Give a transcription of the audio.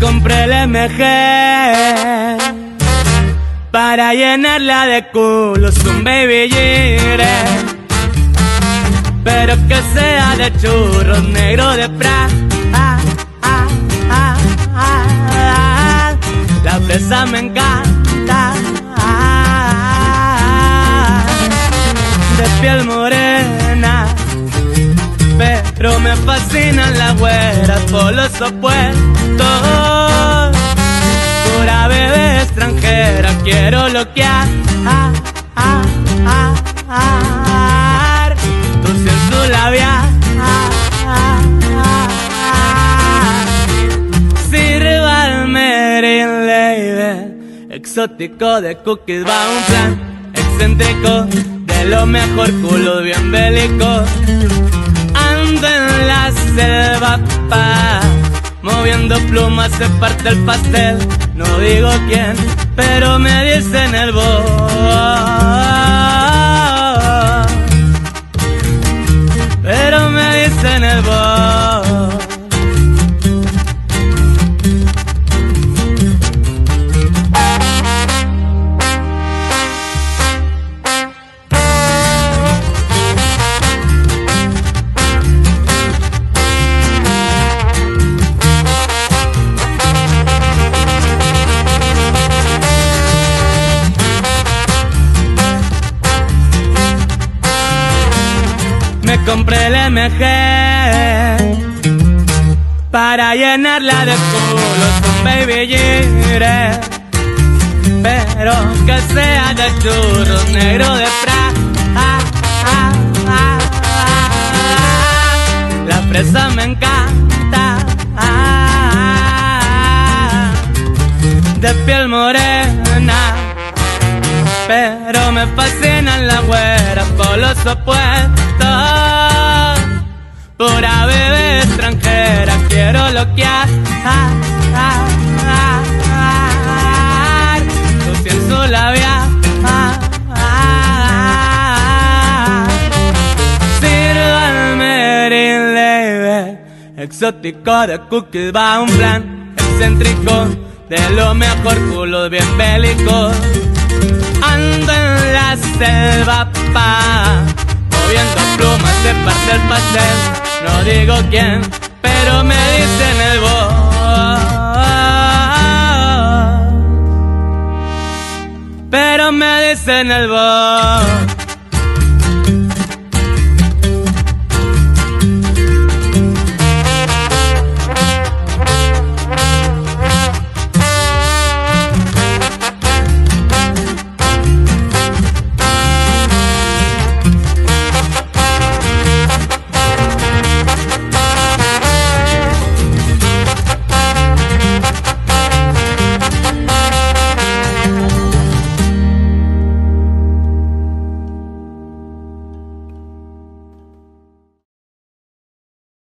compré el MG para llenarla de culos, un baby gire. Pero que sea de churros negro de pra. Ah, ah, ah, La fresa me encanta. De piel morena. Pero me fascinan las güeras por los opuestos. Pura bebé extranjera, quiero loquear. Ah, ah, ah, ah, su labial. Ah, ah. Exótico de cookies va un plan excéntrico de lo mejor culo bien bélico en la selva pa. Moviendo plumas se parte el pastel no digo quién pero me dicen el voz pero me dicen el voz Compré el MG para llenarla de culos con baby gire. Pero que sea de churros negro de fra. Ah, ah, ah. La fresa me encanta. De piel morena. Pero me fascinan las güeras por los opuestos. Exótico de cookies va un plan excéntrico de lo mejor culo bien bélico. Ando en la selva pa moviendo plumas de parte el pastel. No digo quién, pero me dicen el voz. Pero me dicen el voz.